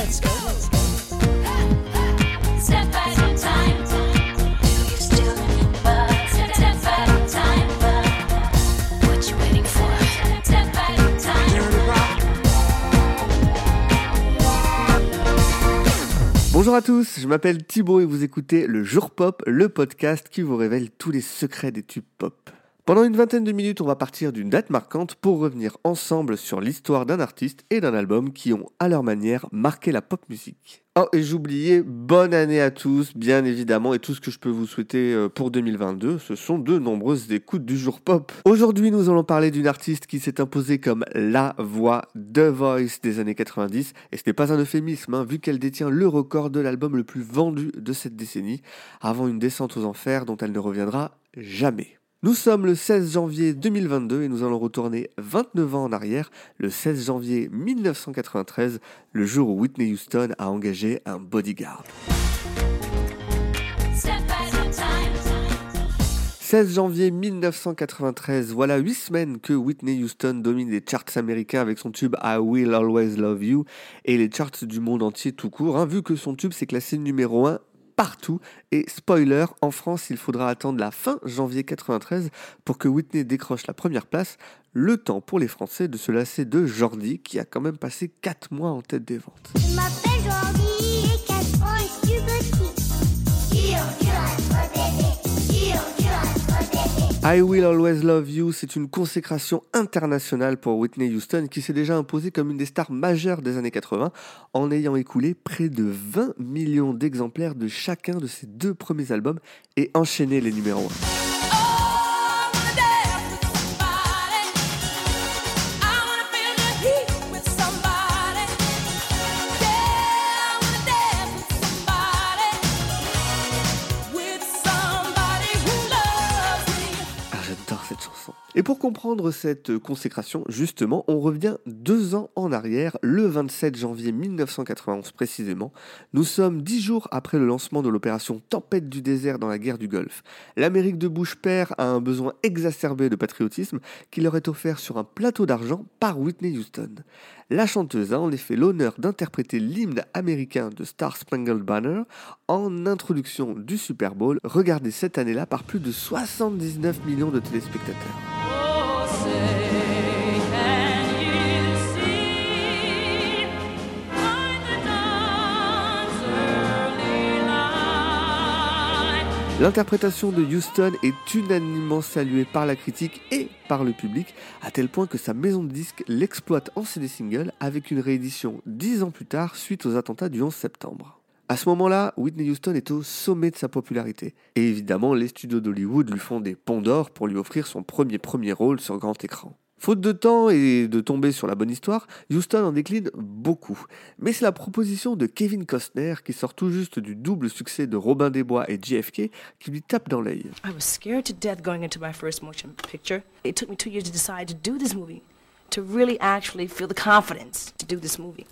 let's go. Step time. Bonjour à tous, je m'appelle Thibaut et vous écoutez le Jour Pop, le podcast qui vous révèle tous les secrets des tubes pop. Pendant une vingtaine de minutes, on va partir d'une date marquante pour revenir ensemble sur l'histoire d'un artiste et d'un album qui ont, à leur manière, marqué la pop musique. Oh, et j'oubliais, bonne année à tous, bien évidemment, et tout ce que je peux vous souhaiter euh, pour 2022, ce sont de nombreuses écoutes du jour pop. Aujourd'hui, nous allons parler d'une artiste qui s'est imposée comme la voix The Voice des années 90, et ce n'est pas un euphémisme, hein, vu qu'elle détient le record de l'album le plus vendu de cette décennie, avant une descente aux enfers dont elle ne reviendra jamais. Nous sommes le 16 janvier 2022 et nous allons retourner 29 ans en arrière, le 16 janvier 1993, le jour où Whitney Houston a engagé un bodyguard. Step at a time. 16 janvier 1993, voilà 8 semaines que Whitney Houston domine les charts américains avec son tube I Will Always Love You et les charts du monde entier tout court, hein, vu que son tube s'est classé numéro 1 partout. Et spoiler, en France, il faudra attendre la fin janvier 93 pour que Whitney décroche la première place. Le temps pour les Français de se lasser de Jordi, qui a quand même passé 4 mois en tête des ventes. Je m'appelle Jordi et 4 ans et je suis petit? I Will Always Love You, c'est une consécration internationale pour Whitney Houston qui s'est déjà imposée comme une des stars majeures des années 80 en ayant écoulé près de 20 millions d'exemplaires de chacun de ses deux premiers albums et enchaîné les numéros 1. Et pour comprendre cette consécration, justement, on revient deux ans en arrière, le 27 janvier 1991 précisément. Nous sommes dix jours après le lancement de l'opération Tempête du désert dans la guerre du Golfe. L'Amérique de Bush père a un besoin exacerbé de patriotisme qui leur est offert sur un plateau d'argent par Whitney Houston. La chanteuse a en effet l'honneur d'interpréter l'hymne américain de Star Spangled Banner en introduction du Super Bowl, regardé cette année-là par plus de 79 millions de téléspectateurs. Oh, L'interprétation de Houston est unanimement saluée par la critique et par le public, à tel point que sa maison de disques l'exploite en CD single avec une réédition dix ans plus tard suite aux attentats du 11 septembre. À ce moment-là, Whitney Houston est au sommet de sa popularité. Et évidemment, les studios d'Hollywood lui font des ponts d'or pour lui offrir son premier premier rôle sur grand écran. Faute de temps et de tomber sur la bonne histoire, Houston en décline beaucoup. Mais c'est la proposition de Kevin Costner, qui sort tout juste du double succès de Robin des Bois et JFK, qui lui tape dans l'œil. I was scared to death going into my first motion picture. It took me two years to decide to do this movie,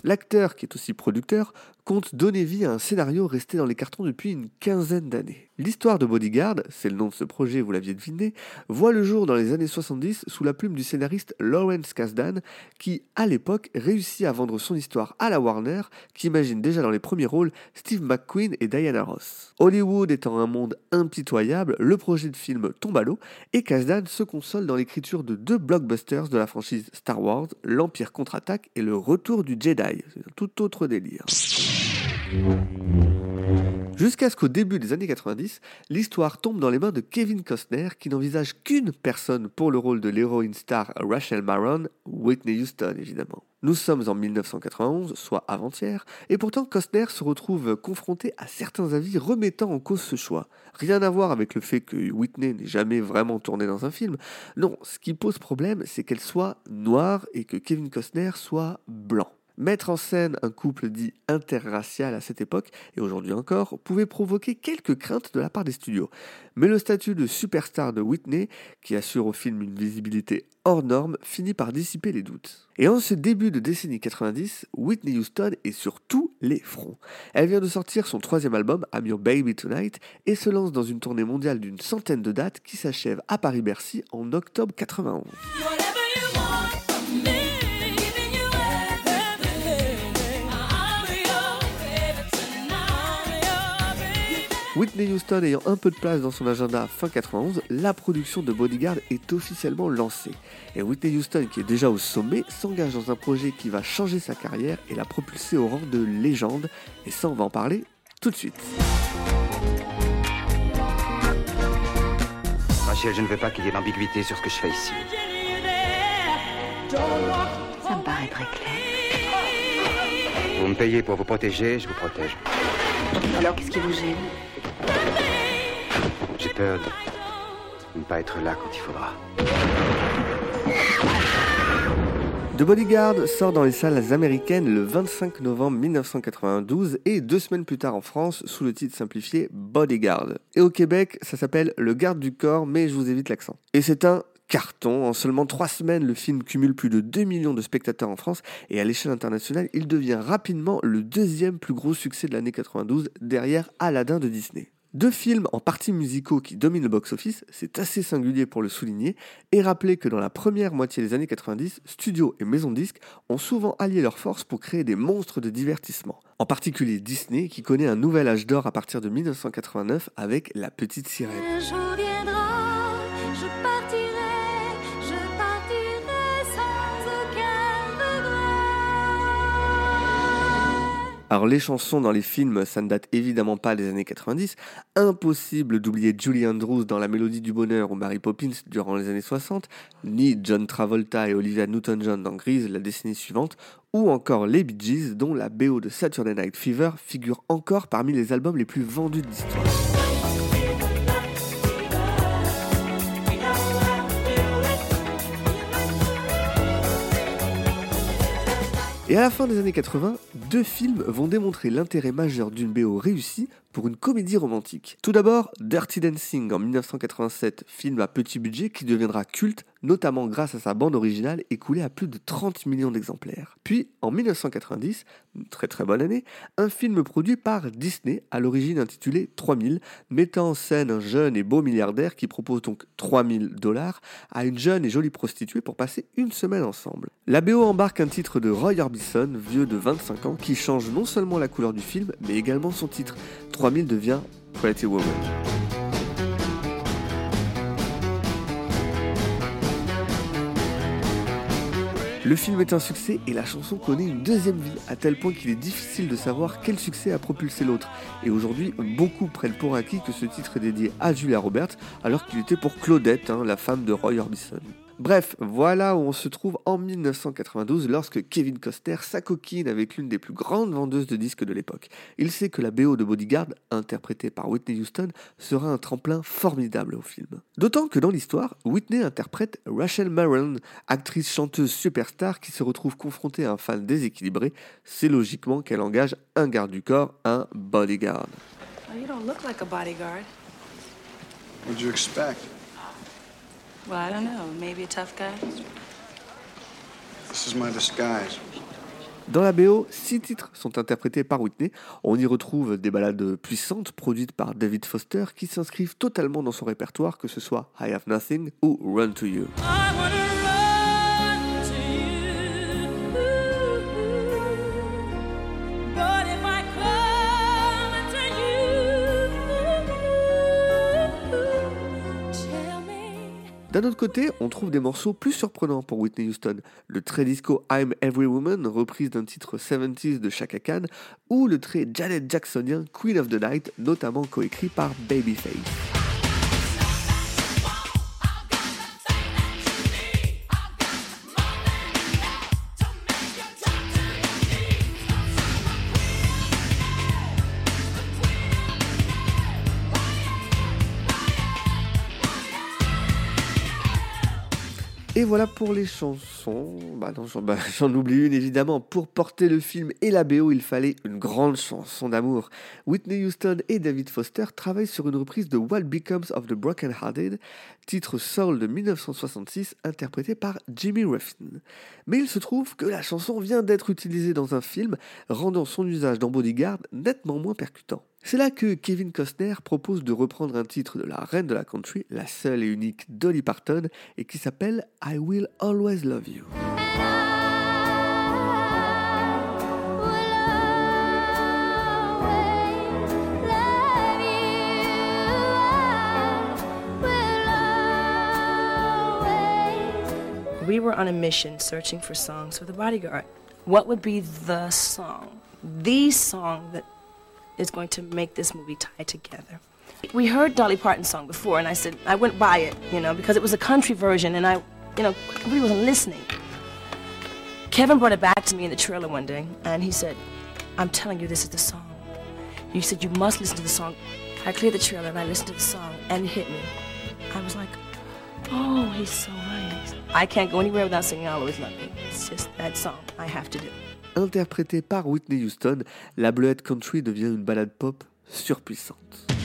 L'acteur, qui est aussi producteur, compte donner vie à un scénario resté dans les cartons depuis une quinzaine d'années. L'histoire de Bodyguard, c'est le nom de ce projet, vous l'aviez deviné, voit le jour dans les années 70 sous la plume du scénariste Lawrence Kasdan, qui, à l'époque, réussit à vendre son histoire à la Warner, qui imagine déjà dans les premiers rôles Steve McQueen et Diana Ross. Hollywood étant un monde impitoyable, le projet de film tombe à l'eau, et Kasdan se console dans l'écriture de deux blockbusters de la franchise Star Wars, L'Empire contre-attaque et Le Retour du Jedi. C'est un tout autre délire. Jusqu'à ce qu'au début des années 90, l'histoire tombe dans les mains de Kevin Costner qui n'envisage qu'une personne pour le rôle de l'héroïne star Rachel Maron, Whitney Houston évidemment. Nous sommes en 1991, soit avant-hier, et pourtant Costner se retrouve confronté à certains avis remettant en cause ce choix. Rien à voir avec le fait que Whitney n'ait jamais vraiment tourné dans un film. Non, ce qui pose problème, c'est qu'elle soit noire et que Kevin Costner soit blanc. Mettre en scène un couple dit interracial à cette époque, et aujourd'hui encore, pouvait provoquer quelques craintes de la part des studios. Mais le statut de superstar de Whitney, qui assure au film une visibilité hors norme, finit par dissiper les doutes. Et en ce début de décennie 90, Whitney Houston est sur tous les fronts. Elle vient de sortir son troisième album, I'm Your Baby Tonight, et se lance dans une tournée mondiale d'une centaine de dates qui s'achève à Paris-Bercy en octobre 91. Whitney Houston ayant un peu de place dans son agenda fin 91, la production de Bodyguard est officiellement lancée. Et Whitney Houston, qui est déjà au sommet, s'engage dans un projet qui va changer sa carrière et la propulser au rang de légende. Et ça, on va en parler tout de suite. Rachel, je ne veux pas qu'il y ait d'ambiguïté sur ce que je fais ici. Ça me paraît très clair. Vous me payez pour vous protéger, je vous protège. Alors qu'est-ce qui vous gêne? J'ai peur de ne pas être là quand il faudra. The Bodyguard sort dans les salles américaines le 25 novembre 1992 et deux semaines plus tard en France sous le titre simplifié Bodyguard. Et au Québec, ça s'appelle Le Garde du Corps, mais je vous évite l'accent. Et c'est un carton. En seulement trois semaines, le film cumule plus de 2 millions de spectateurs en France et à l'échelle internationale, il devient rapidement le deuxième plus gros succès de l'année 92 derrière Aladdin de Disney. Deux films en partie musicaux qui dominent le box-office, c'est assez singulier pour le souligner, et rappeler que dans la première moitié des années 90, studios et maisons disques ont souvent allié leurs forces pour créer des monstres de divertissement. En particulier Disney qui connaît un nouvel âge d'or à partir de 1989 avec La Petite Sirène. Alors les chansons dans les films, ça ne date évidemment pas des années 90. Impossible d'oublier Julie Andrews dans La Mélodie du Bonheur ou Mary Poppins durant les années 60, ni John Travolta et Olivia Newton-John dans Grease la décennie suivante, ou encore les Bee Gees dont la BO de Saturday Night Fever figure encore parmi les albums les plus vendus de l'histoire. Et à la fin des années 80, deux films vont démontrer l'intérêt majeur d'une BO réussie pour une comédie romantique. Tout d'abord, Dirty Dancing en 1987, film à petit budget qui deviendra culte, notamment grâce à sa bande originale écoulée à plus de 30 millions d'exemplaires. Puis, en 1990, une très très bonne année, un film produit par Disney, à l'origine intitulé 3000, mettant en scène un jeune et beau milliardaire qui propose donc 3000 dollars à une jeune et jolie prostituée pour passer une semaine ensemble. La BO embarque un titre de Roy Orbison, vieux de 25 ans, qui change non seulement la couleur du film, mais également son titre. 3000 devient Pretty Woman. Le film est un succès et la chanson connaît une deuxième vie, à tel point qu'il est difficile de savoir quel succès a propulsé l'autre. Et aujourd'hui, beaucoup prennent pour acquis que ce titre est dédié à Julia Roberts, alors qu'il était pour Claudette, hein, la femme de Roy Orbison. Bref, voilà où on se trouve en 1992 lorsque Kevin Costner s'acoquine avec l'une des plus grandes vendeuses de disques de l'époque. Il sait que la BO de Bodyguard, interprétée par Whitney Houston, sera un tremplin formidable au film. D'autant que dans l'histoire, Whitney interprète Rachel Maron, actrice chanteuse superstar qui se retrouve confrontée à un fan déséquilibré. C'est logiquement qu'elle engage un garde du corps, un bodyguard. Well, you don't look like a bodyguard. What'd you expect? Well, I don't know. Maybe a tough guy. This is my disguise. Dans la BO, six titres sont interprétés par Whitney. On y retrouve des ballades puissantes produites par David Foster qui s'inscrivent totalement dans son répertoire, que ce soit I Have Nothing ou Run to You. I D'un autre côté, on trouve des morceaux plus surprenants pour Whitney Houston. Le très disco I'm Every Woman, reprise d'un titre 70s de Chaka Khan, ou le très Janet Jacksonien Queen of the Night, notamment coécrit par Babyface. Et voilà pour les chansons. Bah bah, j'en oublie une évidemment. Pour porter le film et la BO, il fallait une grande chanson d'amour. Whitney Houston et David Foster travaillent sur une reprise de What Becomes of the Broken Hearted, titre soul de 1966 interprété par Jimmy Ruffin. Mais il se trouve que la chanson vient d'être utilisée dans un film, rendant son usage dans Bodyguard nettement moins percutant. C'est là que Kevin Costner propose de reprendre un titre de la reine de la country, la seule et unique Dolly Parton, et qui s'appelle I Will Always Love You. We were on a mission searching for songs for the bodyguard. What would be the song, the song that is going to make this movie tie together? We heard Dolly Parton's song before, and I said, I went by it, you know, because it was a country version, and I, you know, really wasn't listening. Kevin brought it back to me in the trailer one day, and he said, I'm telling you, this is the song. You said you must listen to the song. I cleared the trailer and I listened to the song, and it hit me. I was like, oh, he's so right. I can't go anywhere without singing I'll Always Love You. It's just that song I have to do. Interprétée par Whitney Houston, la Bleuette Country devient une ballade pop surpuissante.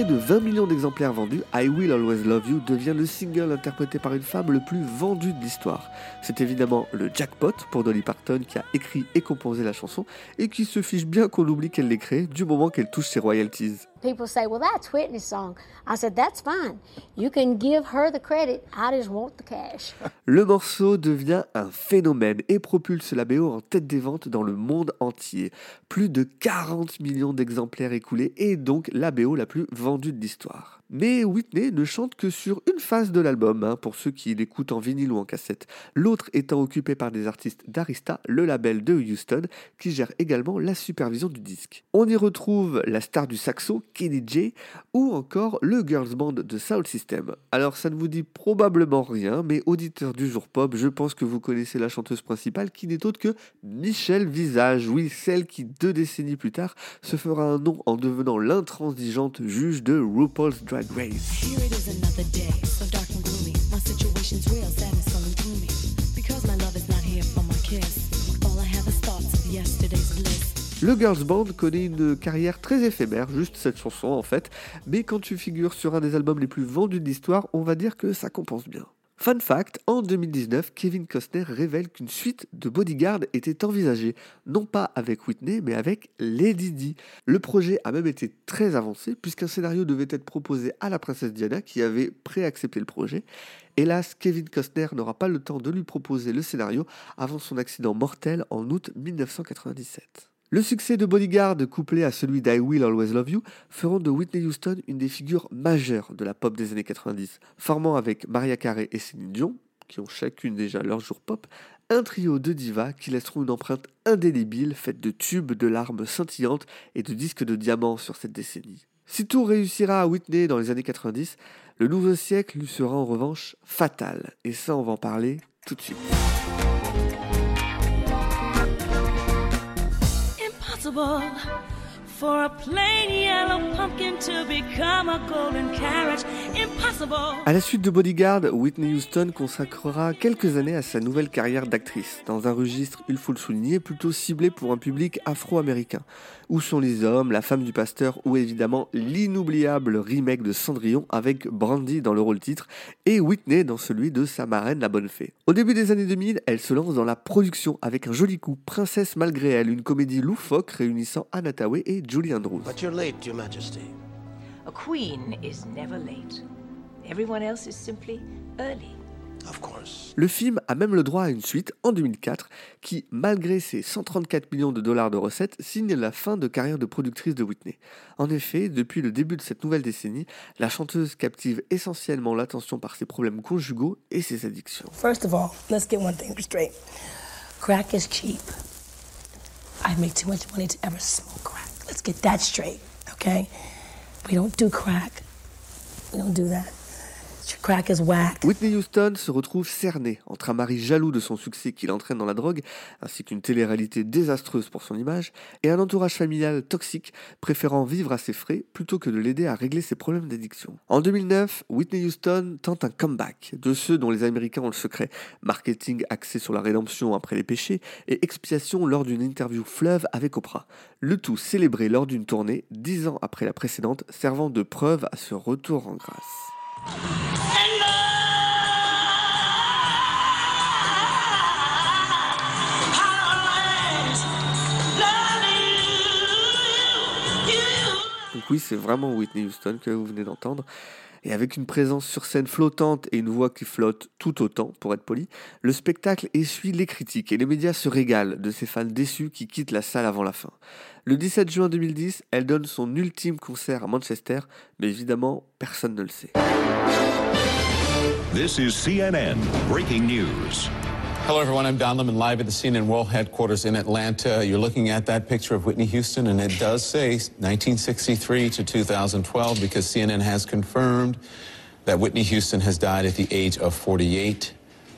Près de 20 millions d'exemplaires vendus, I Will Always Love You devient le single interprété par une femme le plus vendu de l'histoire. C'est évidemment le jackpot pour Dolly Parton qui a écrit et composé la chanson et qui se fiche bien qu'on oublie qu'elle l'ait créée du moment qu'elle touche ses royalties. People say, well, that's Whitney's song. I said, that's fine. You can give her the credit. I just want the cash. Le morceau devient un phénomène et propulse la BO en tête des ventes dans le monde entier. Plus de 40 millions d'exemplaires écoulés et donc la BO la plus vendue de l'histoire. Mais Whitney ne chante que sur une phase de l'album, hein, pour ceux qui l'écoutent en vinyle ou en cassette. L'autre étant occupé par des artistes d'Arista, le label de Houston, qui gère également la supervision du disque. On y retrouve la star du saxo, Kenny J, ou encore le girls band de Soul System. Alors ça ne vous dit probablement rien, mais auditeur du jour pop, je pense que vous connaissez la chanteuse principale qui n'est autre que Michelle Visage, oui, celle qui deux décennies plus tard se fera un nom en devenant l'intransigeante juge de RuPaul's Drag Race. Here it is another day, so dark and gloomy. My situation's real, sad and sullen to me. Because my love is not here for my kiss. All I have is thoughts of yesterday's bliss. Le Girls Band connaît une carrière très éphémère, juste cette chanson en fait, mais quand tu figures sur un des albums les plus vendus de l'histoire, on va dire que ça compense bien. Fun fact, en 2019, Kevin Costner révèle qu'une suite de Bodyguard était envisagée, non pas avec Whitney, mais avec Lady Di. Le projet a même été très avancé, puisqu'un scénario devait être proposé à la princesse Diana, qui avait préaccepté le projet. Hélas, Kevin Costner n'aura pas le temps de lui proposer le scénario avant son accident mortel en août 1997. Le succès de Bodyguard, couplé à celui d'I Will Always Love You, feront de Whitney Houston une des figures majeures de la pop des années 90, formant avec Maria Carey et Céline Dion, qui ont chacune déjà leur jour pop, un trio de divas qui laisseront une empreinte indélébile faite de tubes, de larmes scintillantes et de disques de diamants sur cette décennie. Si tout réussira à Whitney dans les années 90, le nouveau siècle lui sera en revanche fatal. Et ça, on va en parler tout de suite. A. À la suite de Bodyguard, Whitney Houston consacrera quelques années à sa nouvelle carrière d'actrice, dans un registre, il faut le souligner, plutôt ciblé pour un public afro-américain. Où sont les hommes, la femme du pasteur, ou évidemment l'inoubliable remake de Cendrillon avec Brandy dans le rôle titre et Whitney dans celui de sa marraine la bonne fée. Au début des années 2000, elle se lance dans la production avec un joli coup, Princesse malgré elle, une comédie loufoque réunissant Anna Tawai et Julie Andrews. But you're late, Your Majesty. A queen is never late. Everyone else is simply early. Of course. Le film a même le droit à une suite en 2004 qui, malgré ses 134 millions de dollars de recettes, signe la fin de carrière de productrice de Whitney. En effet, depuis le début de cette nouvelle décennie, la chanteuse captive essentiellement l'attention par ses problèmes conjugaux et ses addictions. First of all, let's get one thing straight. Crack is cheap. I make too much money to ever smoke crack. Let's get that straight, okay? We don't do crack. We don't do that. Whitney Houston se retrouve cernée entre un mari jaloux de son succès qui l'entraîne dans la drogue, ainsi qu'une télé-réalité désastreuse pour son image, et un entourage familial toxique préférant vivre à ses frais plutôt que de l'aider à régler ses problèmes d'addiction. En 2009, Whitney Houston tente un comeback, de ceux dont les Américains ont le secret, marketing axé sur la rédemption après les péchés et expiation lors d'une interview fleuve avec Oprah. Le tout célébré lors d'une tournée, dix ans après la précédente, servant de preuve à ce retour en grâce. Donc oui, c'est vraiment Whitney Houston que vous venez d'entendre. Et avec une présence sur scène flottante et une voix qui flotte tout autant, pour être poli, le spectacle essuie les critiques et les médias se régalent de ces fans déçus qui quittent la salle avant la fin. Le 17 juin 2010, elle donne son ultime concert à Manchester, mais évidemment, personne ne le sait. Hello, everyone. I'm Don Lemon live at the CNN World Headquarters in Atlanta. You're looking at that picture of Whitney Houston, and it does say 1963 to 2012 because CNN has confirmed that Whitney Houston has died at the age of 48.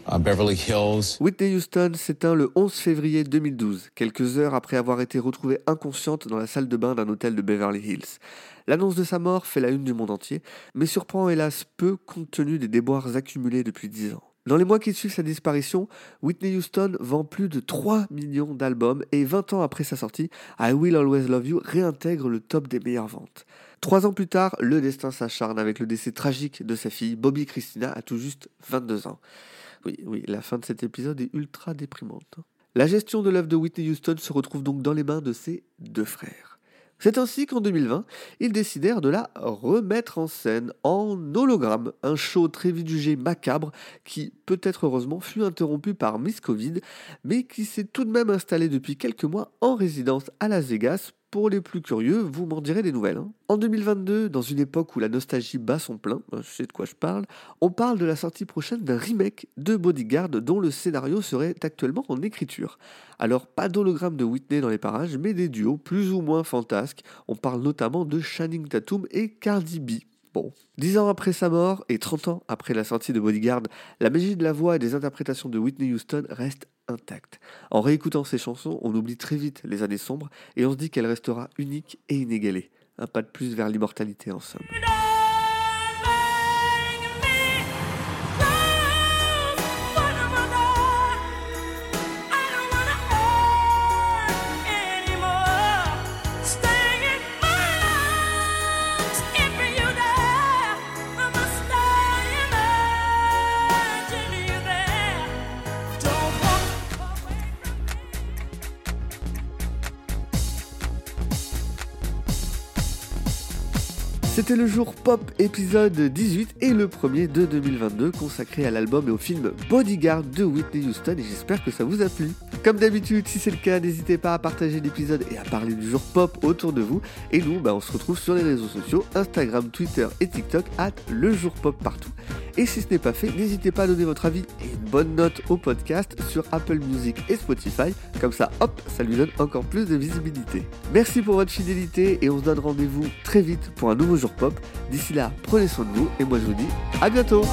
Uh, Beverly Hills. Whitney Houston s'éteint le 11 février 2012, quelques heures après avoir été retrouvée inconsciente dans la salle de bain d'un hôtel de Beverly Hills. L'annonce de sa mort fait la une du monde entier, mais surprend hélas peu compte tenu des déboires accumulés depuis 10 ans. Dans les mois qui suivent sa disparition, Whitney Houston vend plus de 3 millions d'albums et 20 ans après sa sortie, I Will Always Love You réintègre le top des meilleures ventes. Trois ans plus tard, le destin s'acharne avec le décès tragique de sa fille, Bobby Christina, à tout juste 22 ans. Oui, oui, la fin de cet épisode est ultra déprimante. La gestion de l'œuvre de Whitney Houston se retrouve donc dans les mains de ses deux frères. C'est ainsi qu'en 2020, ils décidèrent de la remettre en scène en hologramme, un show très vite macabre qui, peut-être heureusement, fut interrompu par Miss Covid, mais qui s'est tout de même installé depuis quelques mois en résidence à Las Vegas. Pour les plus curieux, vous m'en direz des nouvelles. hein. En 2022, dans une époque où la nostalgie bat son plein, je sais de quoi je parle, on parle de la sortie prochaine d'un remake de Bodyguard dont le scénario serait actuellement en écriture. Alors pas d'hologramme de Whitney dans les parages, mais des duos plus ou moins fantasques. On parle notamment de Channing Tatum et Cardi B. Bon, dix ans après sa mort et 30 ans après la sortie de Bodyguard, la magie de la voix et des interprétations de Whitney Houston reste En réécoutant ses chansons, on oublie très vite les années sombres et on se dit qu'elle restera unique et inégalée. Un pas de plus vers l'immortalité en somme. C'était le jour pop épisode 18 et le premier de 2022 consacré à l'album et au film Bodyguard de Whitney Houston et j'espère que ça vous a plu. Comme d'habitude, si c'est le cas, n'hésitez pas à partager l'épisode et à parler du jour pop autour de vous. Et nous, bah, on se retrouve sur les réseaux sociaux, Instagram, Twitter et TikTok, at le jour pop partout. Et si ce n'est pas fait, n'hésitez pas à donner votre avis et une bonne note au podcast sur Apple Music et Spotify. Comme ça, hop, ça lui donne encore plus de visibilité. Merci pour votre fidélité et on se donne rendez-vous très vite pour un nouveau jour pop. D'ici là, prenez soin de vous et moi je vous dis à bientôt?